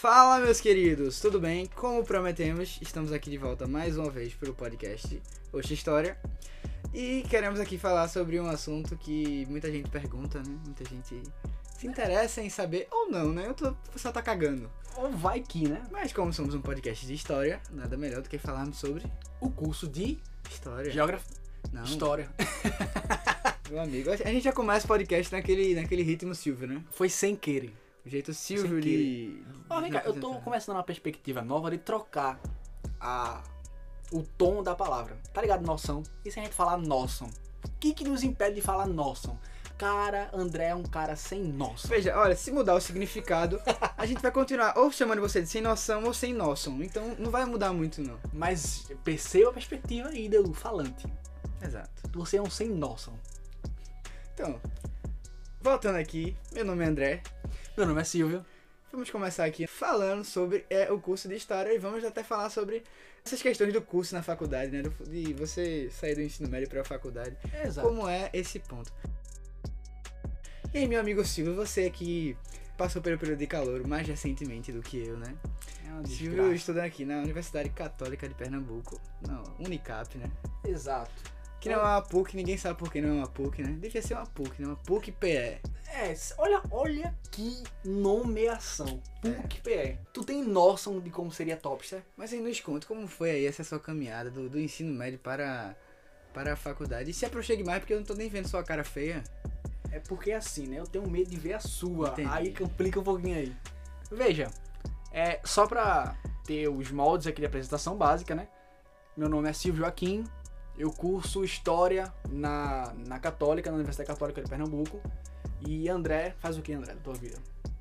Fala, meus queridos, tudo bem? Como prometemos, estamos aqui de volta mais uma vez para o podcast Oxa História. E queremos aqui falar sobre um assunto que muita gente pergunta, né? Muita gente se interessa em saber ou não, né? Eu tô, só tá cagando. Ou vai que, né? Mas como somos um podcast de história, nada melhor do que falarmos sobre O curso de história. Geografia. Não, História. meu amigo, a gente já começa o podcast naquele, naquele ritmo Silvio, né? Foi sem querer. O jeito Silvio de... Ó, vem cá, eu tô começando uma perspectiva nova de trocar a, o tom da palavra. Tá ligado? Noção. E se a gente falar noção? O que que nos impede de falar noção? Cara, André é um cara sem noção. Veja, olha, se mudar o significado, a gente vai continuar ou chamando você de sem noção ou sem noção. Então não vai mudar muito, não. Mas perceba a perspectiva aí do falante. Exato. Você é um sem noção. Então, voltando aqui, meu nome é André. Meu nome é Silvio. Vamos começar aqui falando sobre é, o curso de História e vamos até falar sobre essas questões do curso na faculdade, né? De você sair do ensino médio para a faculdade. Exato. Como é esse ponto? E aí, meu amigo Silvio, você que passou pelo período de calor mais recentemente do que eu, né? É Silvio estudando aqui na Universidade Católica de Pernambuco, não, Unicap, né? Exato. Que não é uma PUC, ninguém sabe por que não é uma PUC, né? Devia ser uma PUC, né? Uma PUC PE. É, olha, olha que nomeação. PUC-PE. Tu tem noção de como seria top, certo? Mas aí nos conta como foi aí essa sua caminhada do, do ensino médio para, para a faculdade. E se aproxime mais, porque eu não tô nem vendo sua cara feia. É porque assim, né? Eu tenho medo de ver a sua. Entendi. Aí complica um pouquinho aí. Veja, é só pra ter os moldes aqui de apresentação básica, né? Meu nome é Silvio Joaquim. Eu curso História na, na Católica, na Universidade Católica de Pernambuco. E André, faz o que, André, da tua vida?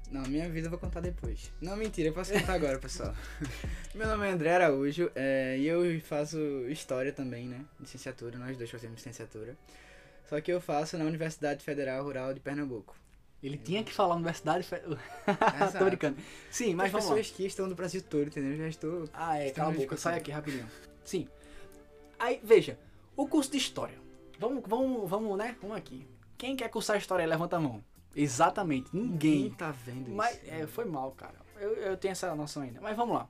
Não, minha vida eu vou contar depois. Não, mentira, eu posso contar agora, pessoal. Meu nome é André Araújo é, e eu faço História também, né? Licenciatura, nós dois fazemos licenciatura. Só que eu faço na Universidade Federal Rural de Pernambuco. Ele tinha que falar Universidade. Fe... Exato. Tô brincando. Sim, mas As vamos lá. pessoas que estão do Brasil todo, entendeu? Eu já estou... Ah, é, cala a boca, sai aqui rapidinho. Sim. Aí, veja, o curso de História. Vamos, vamos, vamos, né? Vamos aqui. Quem quer cursar História, levanta a mão. Exatamente, Quem ninguém. tá vendo Mas, isso? é, foi mal, cara. Eu, eu tenho essa noção ainda. Mas vamos lá.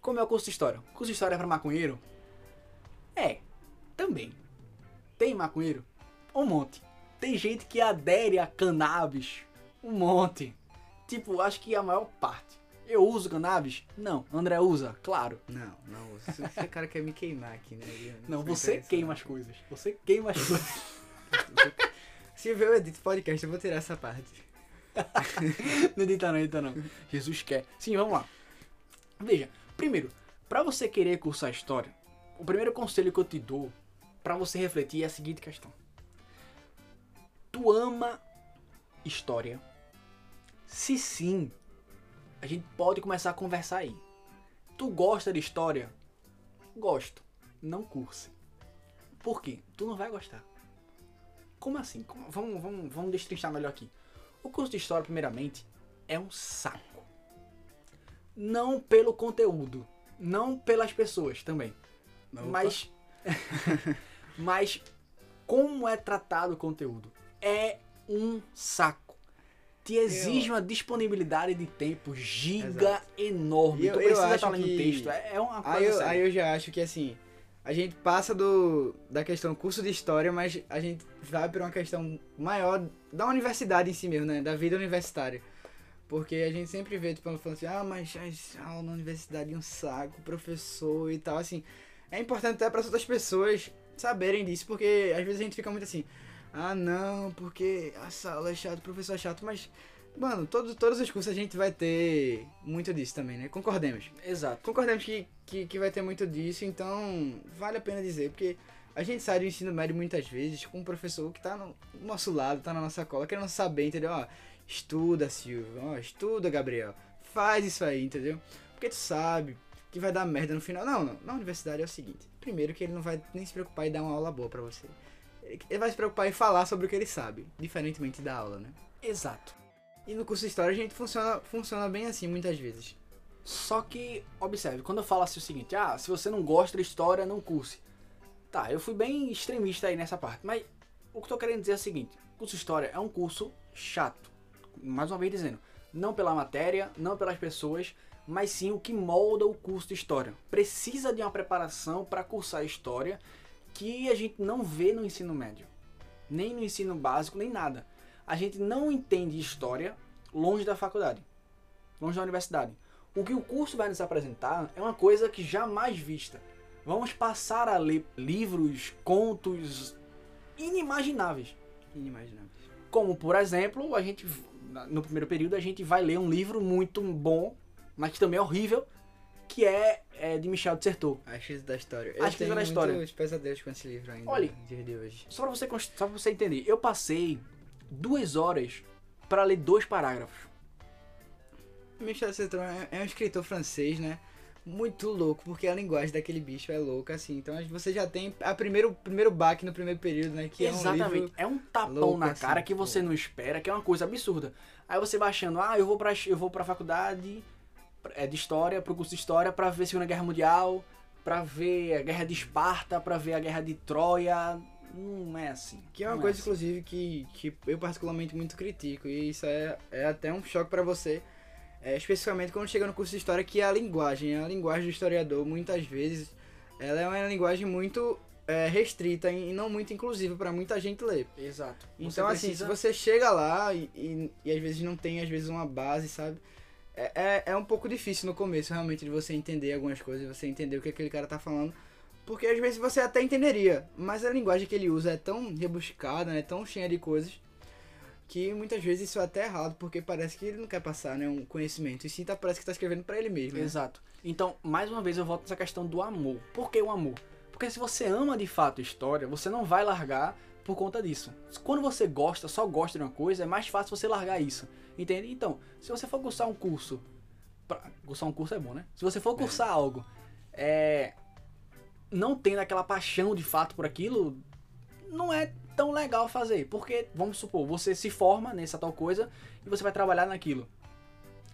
Como é o curso de História? O curso de História é pra maconheiro? É, também. Tem maconheiro? Um monte. Tem gente que adere a cannabis? Um monte. Tipo, acho que a maior parte. Eu uso cannabis? Não. André usa? Claro. Não, não. Esse esse cara quer me queimar aqui, né? Não, me você queima não. as coisas. Você queima as coisas. Se eu edito podcast, eu vou tirar essa parte. não edita não, edita não. Jesus quer. Sim, vamos lá. Veja, primeiro, pra você querer cursar história, o primeiro conselho que eu te dou pra você refletir é a seguinte questão. Tu ama história? Se sim, a gente pode começar a conversar aí. Tu gosta de história? Gosto. Não curse. Por quê? Tu não vai gostar. Como assim? Como- Vamos, vamos, vamos destrinchar melhor aqui. O curso de história, primeiramente, é um saco. Não pelo conteúdo, não pelas pessoas também, Opa. mas mas como é tratado o conteúdo é um saco. Te exige uma disponibilidade de tempo giga Exato. enorme. Eu- tu eu precisa acho estar lendo que- texto. É é uma coisa Aí eu, aí eu já acho que assim, a gente passa do da questão curso de história, mas a gente vai para uma questão maior da universidade em si mesmo, né? Da vida universitária. Porque a gente sempre vê, tipo, falando assim, ah, mas a aula na universidade é um saco, professor e tal, assim. É importante até para as outras pessoas saberem disso, porque às vezes a gente fica muito assim, ah, não, porque a sala é chato, o professor é chato, mas, mano, todo, todos os cursos a gente vai ter muito disso também, né? Concordemos. Exato. Concordamos que, que, que vai ter muito disso, então vale a pena dizer, porque a gente sai do ensino médio muitas vezes com um professor que tá no nosso lado, tá na nossa cola, querendo saber, entendeu? Ó, estuda, Silvio, ó, estuda, Gabriel, faz isso aí, entendeu? Porque tu sabe que vai dar merda no final. Não, não, na universidade é o seguinte, primeiro que ele não vai nem se preocupar em dar uma aula boa pra você. Ele vai se preocupar em falar sobre o que ele sabe, diferentemente da aula, né? Exato. E no curso de história a gente funciona, funciona bem assim muitas vezes. Só que, observe, quando eu falo assim o seguinte, ah, se você não gosta de história, não curse. Tá, eu fui bem extremista aí nessa parte, mas o que eu tô querendo dizer é o seguinte, curso de história é um curso chato. Mais uma vez dizendo, não pela matéria, não pelas pessoas, mas sim o que molda o curso de história. Precisa de uma preparação para cursar história que a gente não vê no ensino médio, nem no ensino básico, nem nada. A gente não entende história longe da faculdade, longe da universidade. O que o curso vai nos apresentar é uma coisa que jamais vista. Vamos passar a ler livros, contos inimagináveis. Inimaginável. Como, por exemplo, a gente no primeiro período a gente vai ler um livro muito bom, mas que também é horrível, que é, é de Michel de Certeau. A Escrita da História. A Escrita da História. muitos pesadelos com esse livro ainda. Olha, dia de hoje. Só pra você, só pra você entender, eu passei duas horas para ler dois parágrafos. Michel Citron é, é um escritor francês, né? Muito louco, porque a linguagem daquele bicho é louca, assim. Então você já tem a primeiro, primeiro baque no primeiro período, né? Que Exatamente. é um. É um tapão louco, na assim, cara que você não espera, que é uma coisa absurda. Aí você vai achando, ah, eu vou pra, eu vou pra faculdade é, de história, pro curso de história, pra ver a Segunda Guerra Mundial, pra ver a Guerra de Esparta, pra ver a Guerra de Troia. Não é assim. Que é uma Não coisa, assim. inclusive, que, que eu particularmente muito critico. E isso é, é até um choque pra você. É, especificamente quando chega no curso de história, que é a linguagem. A linguagem do historiador, muitas vezes, ela é uma linguagem muito é, restrita e não muito inclusiva pra muita gente ler. Exato. Então, Você assim, precisa- se você chega lá e, e, e às vezes não tem, às vezes, uma base, sabe? É, é, é um pouco difícil no começo, realmente, de você entender algumas coisas, você entender o que aquele cara tá falando. Porque às vezes você até entenderia, mas a linguagem que ele usa é tão rebuscada, né? Tão cheia de coisas, que muitas vezes isso é até errado, porque parece que ele não quer passar, né? Um conhecimento. E sim, tá, parece que tá escrevendo pra ele mesmo. né? Exato. Então, mais uma vez eu volto nessa questão do amor. Por que o amor? Porque se você ama de fato história, você não vai largar por conta disso. Quando você gosta, só gosta de uma coisa, é mais fácil você largar isso. Entende? Então, se você for cursar um curso. Pra, cursar um curso é bom, né? Se você for cursar algo, é, não tendo aquela paixão de fato por aquilo, não é tão legal fazer. Porque, vamos supor, você se forma nessa tal coisa e você vai trabalhar naquilo.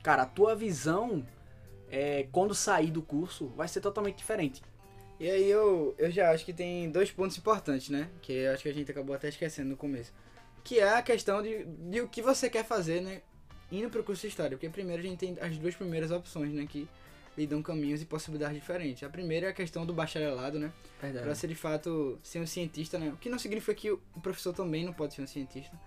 Cara, a tua visão é, quando sair do curso, vai ser totalmente diferente. E aí eu, eu já acho que tem dois pontos importantes, né? Que eu acho que a gente acabou até esquecendo no começo. Que é a questão de, de o que você quer fazer, né? Indo pro curso de História. Porque primeiro a gente tem as duas primeiras opções, né? Que lhe dão caminhos e possibilidades diferentes. A primeira é a questão do bacharelado, né? Pra Verdade. ser de fato ser um cientista, né? O que não significa que o professor também não pode ser um cientista.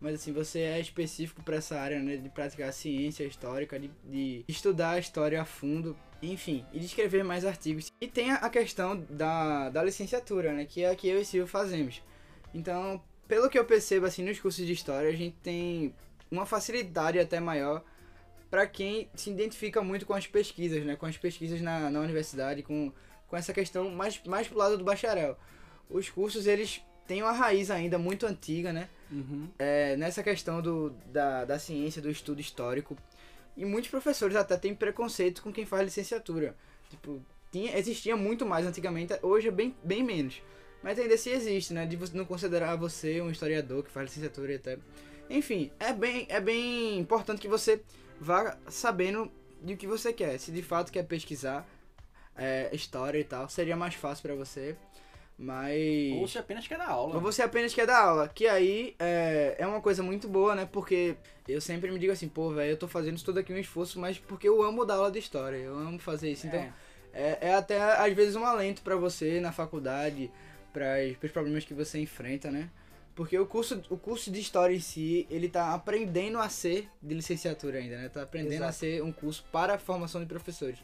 Mas assim, você é específico para essa área, né? De praticar ciência histórica, de, de estudar a história a fundo, enfim, e de escrever mais artigos. E tem a a questão da, da licenciatura, né? Que é a que eu e Silvio fazemos. Então, pelo que eu percebo, assim, nos cursos de história, a gente tem uma facilidade até maior para quem se identifica muito com as pesquisas, né? Com as pesquisas na, na universidade, com, com essa questão mais, mais pro lado do bacharel. Os cursos, eles têm uma raiz ainda muito antiga, né? Uhum. é, nessa questão do, da, da ciência, do estudo histórico. E muitos professores até têm preconceito com quem faz licenciatura. Tipo, tinha, existia muito mais antigamente, hoje é bem, bem menos. Mas ainda assim existe, né? De você não considerar você um historiador que faz licenciatura e até. Enfim, é bem, é bem importante que você vá sabendo de o que você quer. Se de fato quer pesquisar é, história e tal, seria mais fácil pra você. Mas. Ou se apenas quer dar aula. Ou você apenas quer dar aula, que aí é, é uma coisa muito boa, né? Porque eu sempre me digo assim, pô, velho, eu tô fazendo isso tudo aqui um esforço, mas porque eu amo dar aula de história, eu amo fazer isso. Então, É. é, é até às vezes um alento pra você na faculdade, para os problemas que você enfrenta, né? Porque o curso, o curso de história em si, ele tá aprendendo a ser de licenciatura ainda, né? Tá aprendendo a Exato. ser um curso para a formação de professores.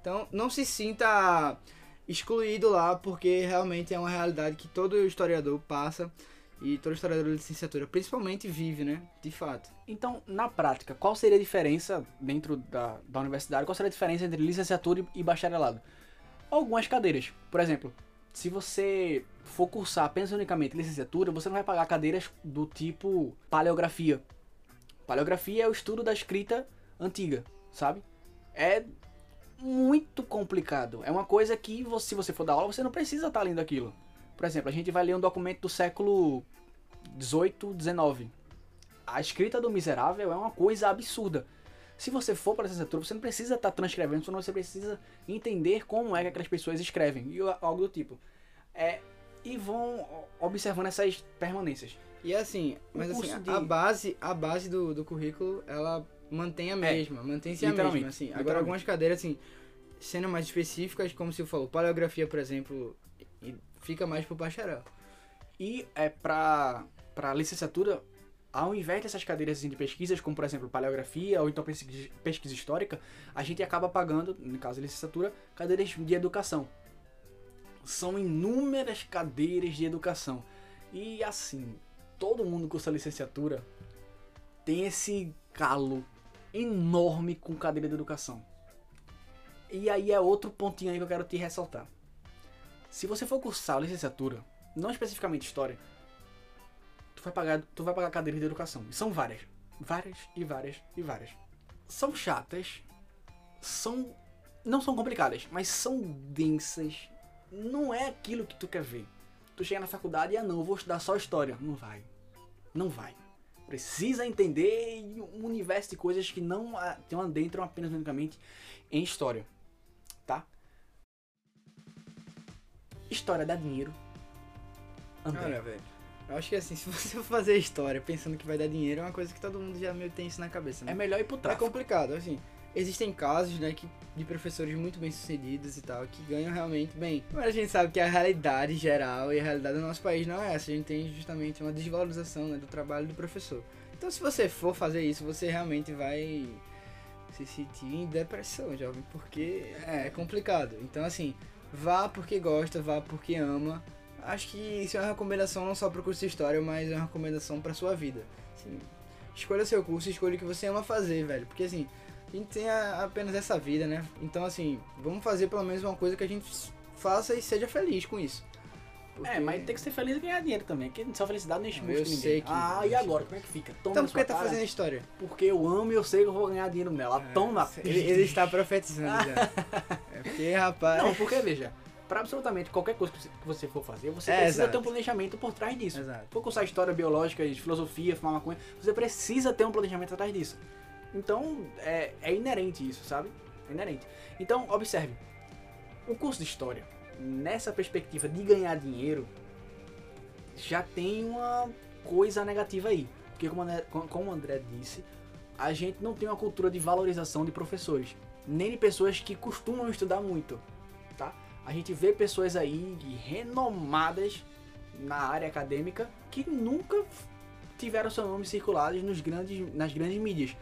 Então, não se sinta excluído lá, porque realmente é uma realidade que todo historiador passa e todo historiador de licenciatura, principalmente, vive, né? De fato. Então, na prática, qual seria a diferença dentro da, da universidade? Qual seria a diferença entre licenciatura e bacharelado? Algumas cadeiras. Por exemplo, se você for cursar apenas unicamente licenciatura, você não vai pagar cadeiras do tipo paleografia. Paleografia é o estudo da escrita antiga, sabe? É muito complicado. É uma coisa que, você, se você for dar aula, você não precisa estar lendo aquilo. Por exemplo, a gente vai ler um documento do século 18, 19. A escrita do miserável é uma coisa absurda. Se você for para a licenciatura, você não precisa estar transcrevendo, senão você precisa entender como é que aquelas pessoas escrevem e algo do tipo. É, e vão observando essas permanências. E assim, Um mas assim, de- a base, a base do, do currículo, ela mantém a É, mesma, mantém-se a mesma, assim. Agora algumas cadeiras, assim, sendo mais específicas, como se falou, paleografia, por exemplo, fica mais pro bacharel. E é pra, pra licenciatura, ao invés dessas cadeiras assim, de pesquisas, como por exemplo paleografia ou então pesquisa, histórica, a gente acaba pagando, no caso da licenciatura, cadeiras de educação. São inúmeras cadeiras de educação. E assim, todo mundo que cursa licenciatura tem esse calo enorme com cadeira de educação. E aí é outro pontinho aí que eu quero te ressaltar. Se você for cursar licenciatura, não especificamente história, tu vai pagar, tu vai pagar cadeiras de educação. E são várias. Várias e várias e várias. São chatas, são. não são complicadas, mas são densas. Não é aquilo que tu quer ver. Tu chega na faculdade e ah não, vou estudar só história. Não vai. Não vai. Precisa entender um universo de coisas que não te adentram apenas unicamente em história. Tá? História dá dinheiro. André. Olha, velho. Eu acho que assim, se você for fazer história pensando que vai dar dinheiro, é uma coisa que todo mundo já meio tem isso na cabeça, né? É melhor ir pro É tráfico. complicado, assim. Existem casos, né, que, de professores muito bem sucedidos e tal, que ganham realmente bem. Mas a gente sabe que a realidade geral e a realidade do nosso país não é essa. A gente tem justamente uma desvalorização né, do trabalho do professor. Então, se você for fazer isso, você realmente vai se sentir em depressão, jovem, porque é complicado. Então, assim, vá porque gosta, vá porque ama. Acho que isso é uma recomendação não só para o curso de História, mas é uma recomendação para sua vida. Assim, escolha seu curso, escolha o que você ama fazer, velho. Porque, assim, a gente tem a- apenas essa vida, né? Então, assim, vamos fazer pelo menos uma coisa que a gente faça e seja feliz com isso. Porque- É, mas tem que ser feliz e ganhar dinheiro também, porque só felicidade não enche muito ninguém. sei que- Ah, e agora? Como é que fica? Toma Então, por que tá cara, fazendo história? Porque eu amo e eu sei que eu vou ganhar dinheiro nela. Toma! Ele, ele está profetizando já. É porque, rapaz. Não, porque veja, pra absolutamente qualquer coisa que você- for fazer, você É, precisa exato. ter um planejamento por trás disso. Exato. For cursar história biológica, filosofia, fumar maconha, você precisa ter um planejamento atrás disso. Então, é, é inerente isso, sabe? É inerente. Então, observe. O curso de história, nessa perspectiva de ganhar dinheiro, já tem uma coisa negativa aí. Porque, como André, como o André disse, a gente não tem uma cultura de valorização de professores, nem de pessoas que costumam estudar muito, tá? A gente vê pessoas aí renomadas na área acadêmica que nunca tiveram seu nome circulados nos grandes, nas grandes mídias.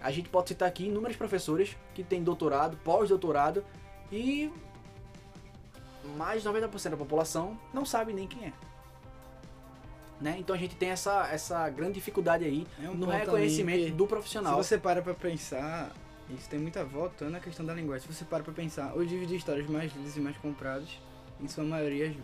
A gente pode citar aqui inúmeros professores que têm doutorado, pós-doutorado e mais de 90% da população não sabe nem quem é. Né? Então a gente tem essa, essa grande dificuldade aí É um no reconhecimento do Se profissional. você para pra pensar, isso tem muita volta na questão da linguagem. Se você para pra pensar, os livros de histórias mais lidos e mais comprados, em sua maioria,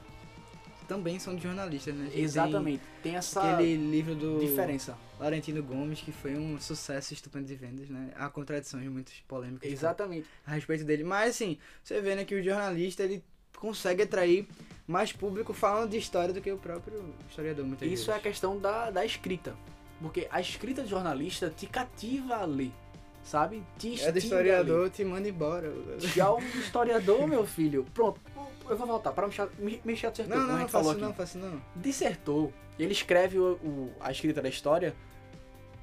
também são de jornalistas, né? A gente tem Exatamente. Tem, essa Aquele livro do diferença. Laurentino Gomes, que foi um sucesso estupendo de vendas, né? Há contradições muito polêmicas Exatamente. a respeito dele. Mas assim, você vê né, que o jornalista ele consegue atrair mais público falando de história do que o próprio historiador, muitas Isso é a vezes. questão da, da escrita. Porque a escrita de jornalista te cativa a ler, sabe? Te É do historiador, te manda embora. Já um historiador, meu filho, pronto, eu vou voltar para me mexer dissertou, Não, como não, não falou aqui. não, faço não. Dissertou, ele escreve o, o- a escrita da história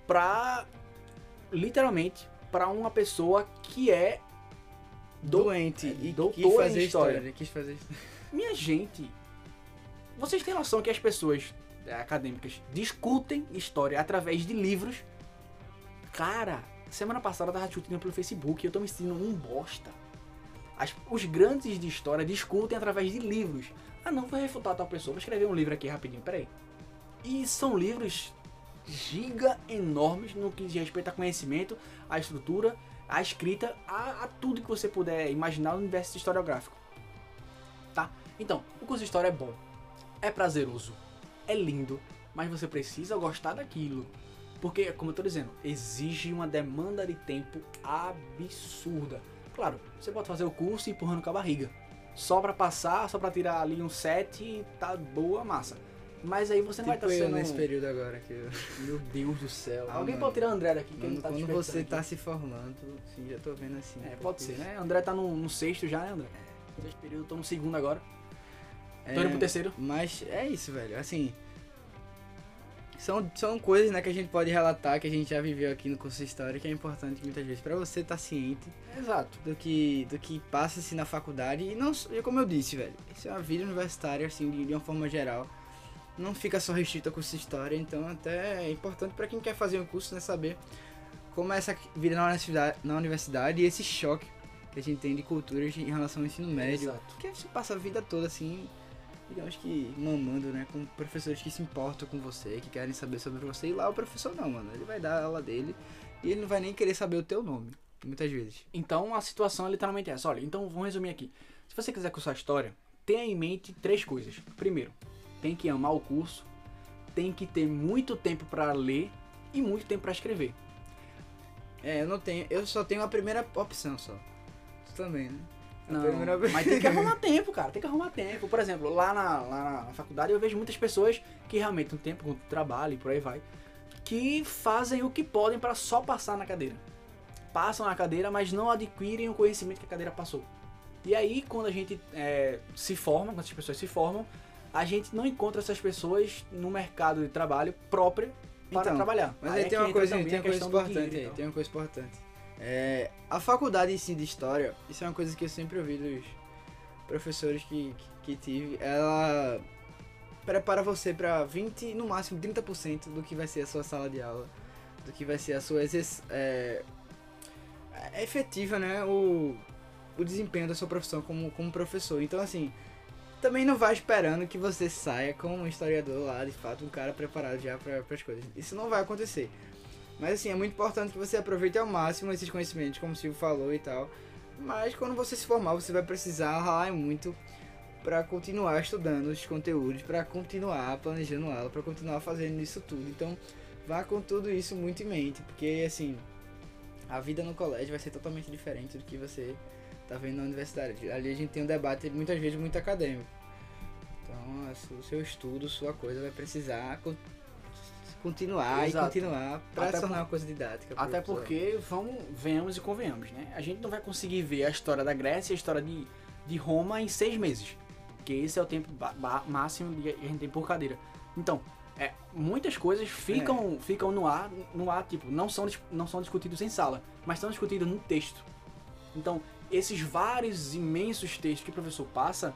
pra, literalmente, pra uma pessoa que é do- Doente e doutor quis fazer história. história. Quis fazer história. Minha gente, vocês têm noção que as pessoas é, acadêmicas discutem história através de livros? Cara, semana passada eu tava discutindo pelo Facebook e eu tô me sentindo um bosta. As- os grandes de história discutem através de livros. Ah não, vou refutar tal pessoa, vou escrever um livro aqui rapidinho, peraí. E são livros giga enormes no que diz respeito a conhecimento, a estrutura, a escrita, a, a tudo que você puder imaginar no universo historiográfico. Tá? Então, o curso de história é bom, é prazeroso, é lindo, mas você precisa gostar daquilo. Porque, como eu tô dizendo, exige uma demanda de tempo absurda. Claro, você pode fazer o curso empurrando com a barriga. Só pra passar, só pra tirar ali um 7 e tá boa massa. Mas aí você não Tipo vai estar sendo... nesse período agora. Que eu... Meu Deus do céu. Ah, Alguém mano. pode tirar o André daqui, que ele Quando, tá quando você aqui. tá se formando, sim, já tô vendo assim. É, pode ser, isso- né? André tá no, no sexto já, né, André? Sexto período, tô no segundo agora. É, Tô indo pro terceiro. Mas é isso, velho. Assim. São, são coisas né, que a gente pode relatar, que a gente já viveu aqui no curso de História, que é importante muitas vezes para você estar ciente Exato. do que, do que passa-se na faculdade. E não, e como eu disse, velho, isso é uma vida universitária, assim, de, de uma forma geral. Não fica só restrito ao curso de História, então até é importante para quem quer fazer um curso, né, saber como é essa vida na universidade, na universidade e esse choque que a gente tem de culturas em relação ao ensino médio. Exato. Porque você passa a vida toda assim, digamos que mamando, né? Com professores que se importam com você, que querem saber sobre você. E lá o professor não, mano. Ele vai dar a aula dele e ele não vai nem querer saber o teu nome. Muitas vezes. Então a situação é literalmente essa. Olha, então vamos resumir aqui. Se você quiser cursar história, tenha em mente três coisas. Primeiro, tem que amar o curso, tem que ter muito tempo para ler e muito tempo para escrever. É, eu não tenho. Eu só tenho a primeira opção só. Tu também, né? Não, primeira- mas tem que arrumar tempo, cara. Tem que arrumar tempo. Por exemplo, lá na, lá na faculdade eu vejo muitas pessoas que realmente têm tempo com trabalho e por aí vai, que fazem o que podem para só passar na cadeira. Passam na cadeira, mas não adquirem o conhecimento que a cadeira passou. E aí, quando a gente é, se forma, quando as pessoas se formam, a gente não encontra essas pessoas no mercado de trabalho próprio para Então, trabalhar. Mas Aí aí é tem uma coisa, tem uma coisa importante dinheiro aí, tal. tem uma coisa importante. É, a faculdade em si de história, isso é uma coisa que eu sempre ouvi dos professores que, que, que tive, ela prepara você pra 20, no máximo 30% do que vai ser a sua sala de aula, do que vai ser a sua é, é efetiva, né, o, o desempenho da sua profissão como, como professor. Então, assim, também não vai esperando que você saia como um historiador lá, de fato, um cara preparado já para as coisas. Isso não vai acontecer. Mas assim, é muito importante que você aproveite ao máximo esses conhecimentos, como o Silvio falou e tal. Mas quando você se formar, você vai precisar ralar muito para continuar estudando os conteúdos, para continuar planejando aula, para continuar fazendo isso tudo. Então, vá com tudo isso muito em mente, porque assim, a vida no colégio vai ser totalmente diferente do que você tá vendo na universidade. Ali a gente tem um debate muitas vezes muito acadêmico. Então, o seu estudo, sua coisa vai precisar continuar Exato. e continuar para tornar por- uma coisa didática. Até porque, vamos, venhamos e convenhamos, né? A gente não vai conseguir ver a história da Grécia e a história de, de Roma em seis meses. Porque esse é o tempo máximo que a gente tem por cadeira. Então, é, muitas coisas ficam, É. ficam no ar, no ar, tipo, não são, não são discutidos em sala, mas são discutidos no texto. Então, esses vários imensos textos que o professor passa,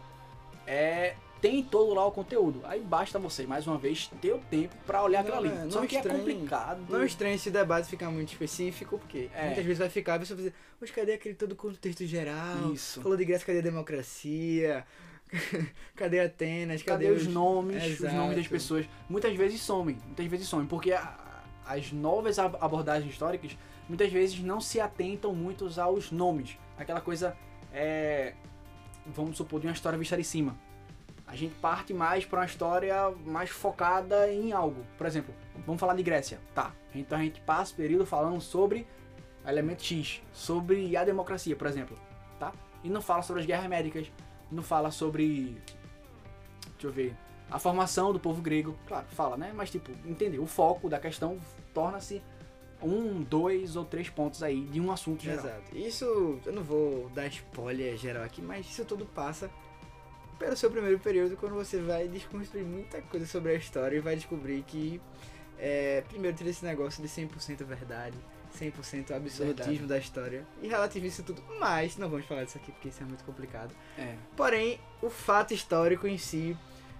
é, tem todo lá o conteúdo. Aí basta você, mais uma vez, ter o tempo pra olhar aquilo ali. é, Só não que é estranhe- complicado. Não é estranho esse debate ficar muito específico, porque É. muitas vezes vai ficar, você vai dizer, mas cadê aquele todo contexto geral? Isso. Falou de Grécia, cadê a democracia? cadê Atenas? Cadê, os nomes, os Exato. nomes das pessoas? Muitas vezes somem, muitas vezes somem, porque a- as novas ab- abordagens históricas muitas vezes não se atentam muito aos nomes. Aquela coisa, é, vamos supor, de uma história vista de cima. A gente parte mais para uma história mais focada em algo. Por exemplo, vamos falar de Grécia. Tá, então a gente passa o período falando sobre elemento X, sobre a democracia, por exemplo. Tá? E não fala sobre as guerras médicas, não fala sobre deixa eu ver, a formação do povo grego, claro, fala, né? Mas tipo, entendeu? O foco da questão torna-se um, dois ou três pontos aí de um assunto geral. Exato. Isso, eu não vou dar spoiler geral aqui, mas isso tudo passa pelo seu primeiro período, quando você vai desconstruir muita coisa sobre a história e vai descobrir que, é, primeiro, tem esse negócio de 100% verdade, 100% absolutismo Verdade. da história, e relativiza isso tudo, mas não vamos falar disso aqui porque isso é muito complicado. É. Porém, o fato histórico em si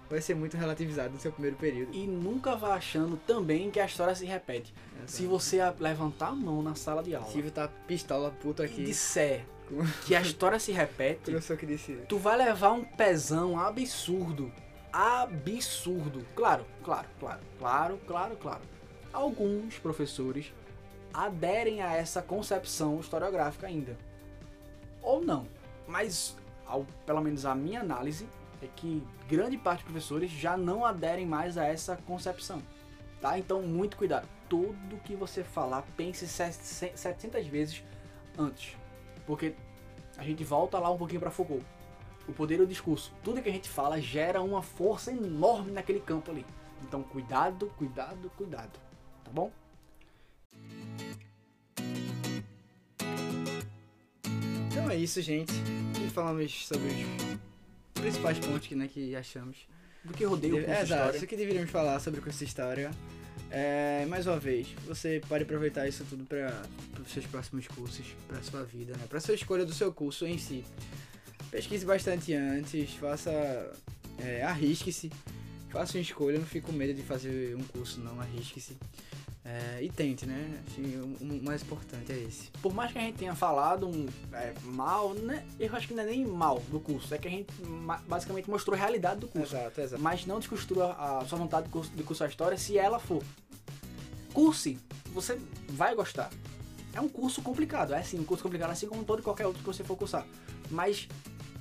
vai ser muito relativizado no seu primeiro período. E nunca vá achando também que a história se repete. Se você levantar a mão na sala de aula Silvio tá pistola puto e aqui. disser que a história se repete, professor tu vai levar um pezão absurdo. Absurdo. Claro, claro, claro, claro, claro, claro. Alguns professores aderem a essa concepção historiográfica ainda. Ou não. Mas, ao, pelo menos a minha análise, é que grande parte dos professores já não aderem mais a essa concepção. Tá? Então, muito cuidado. Tudo que você falar, pense se- 700 vezes antes. Porque a gente volta lá um pouquinho para Foucault. O poder do discurso. Tudo que a gente fala gera uma força enorme naquele campo ali. Então, cuidado, cuidado, cuidado. Tá bom? Então é isso, gente. E falamos sobre os principais pontos que, né, que achamos. Do que rodeia o curso é, de exato, história. isso que deveríamos falar sobre o curso de história. É, mais uma vez, você pode aproveitar isso tudo para os seus próximos cursos, para sua vida, né? Para sua escolha do seu curso em si. Pesquise bastante antes, faça, é, arrisque-se, faça uma escolha, não fique com medo de fazer um curso, não, arrisque-se. É, e tente, né? Acho que o, o mais importante é esse. Por mais que a gente tenha falado um, é, mal, né? Eu acho que não é nem mal do curso, é que a gente basicamente mostrou a realidade do curso. Exato, exato. Mas não desconstrua a sua vontade de curso- de cursar história se ela for. Curse, você vai gostar. É um curso complicado, é sim, um curso complicado, assim como todo e qualquer outro que você for cursar. Mas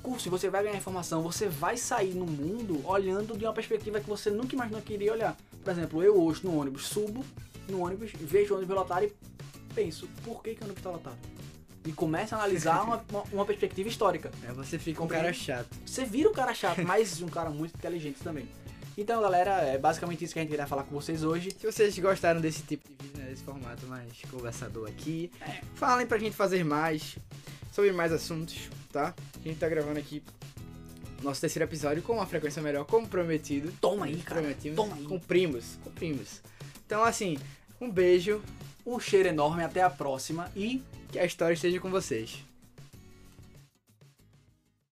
curso, você vai ganhar informação, você vai sair no mundo olhando de uma perspectiva que você nunca imaginou que iria olhar. Por exemplo, eu hoje no ônibus subo no ônibus, vejo o ônibus lotado e penso, por que, que o ônibus está lotado? E começo a analisar uma, uma, uma perspectiva histórica. É, você fica um cara chato. Você vira um cara chato, mas um cara muito inteligente também. Então, galera, é basicamente isso que a gente queria falar com vocês hoje. Se vocês gostaram desse tipo de vídeo, né, desse formato mais conversador aqui, falem pra gente fazer mais, sobre mais assuntos, tá? A gente tá gravando aqui nosso terceiro episódio com uma frequência melhor, como prometido. Toma aí, cara. Prometimos. Toma aí. Cumprimos, cumprimos. Então, assim, um beijo, Um cheiro enorme, até a próxima e que a história esteja com vocês.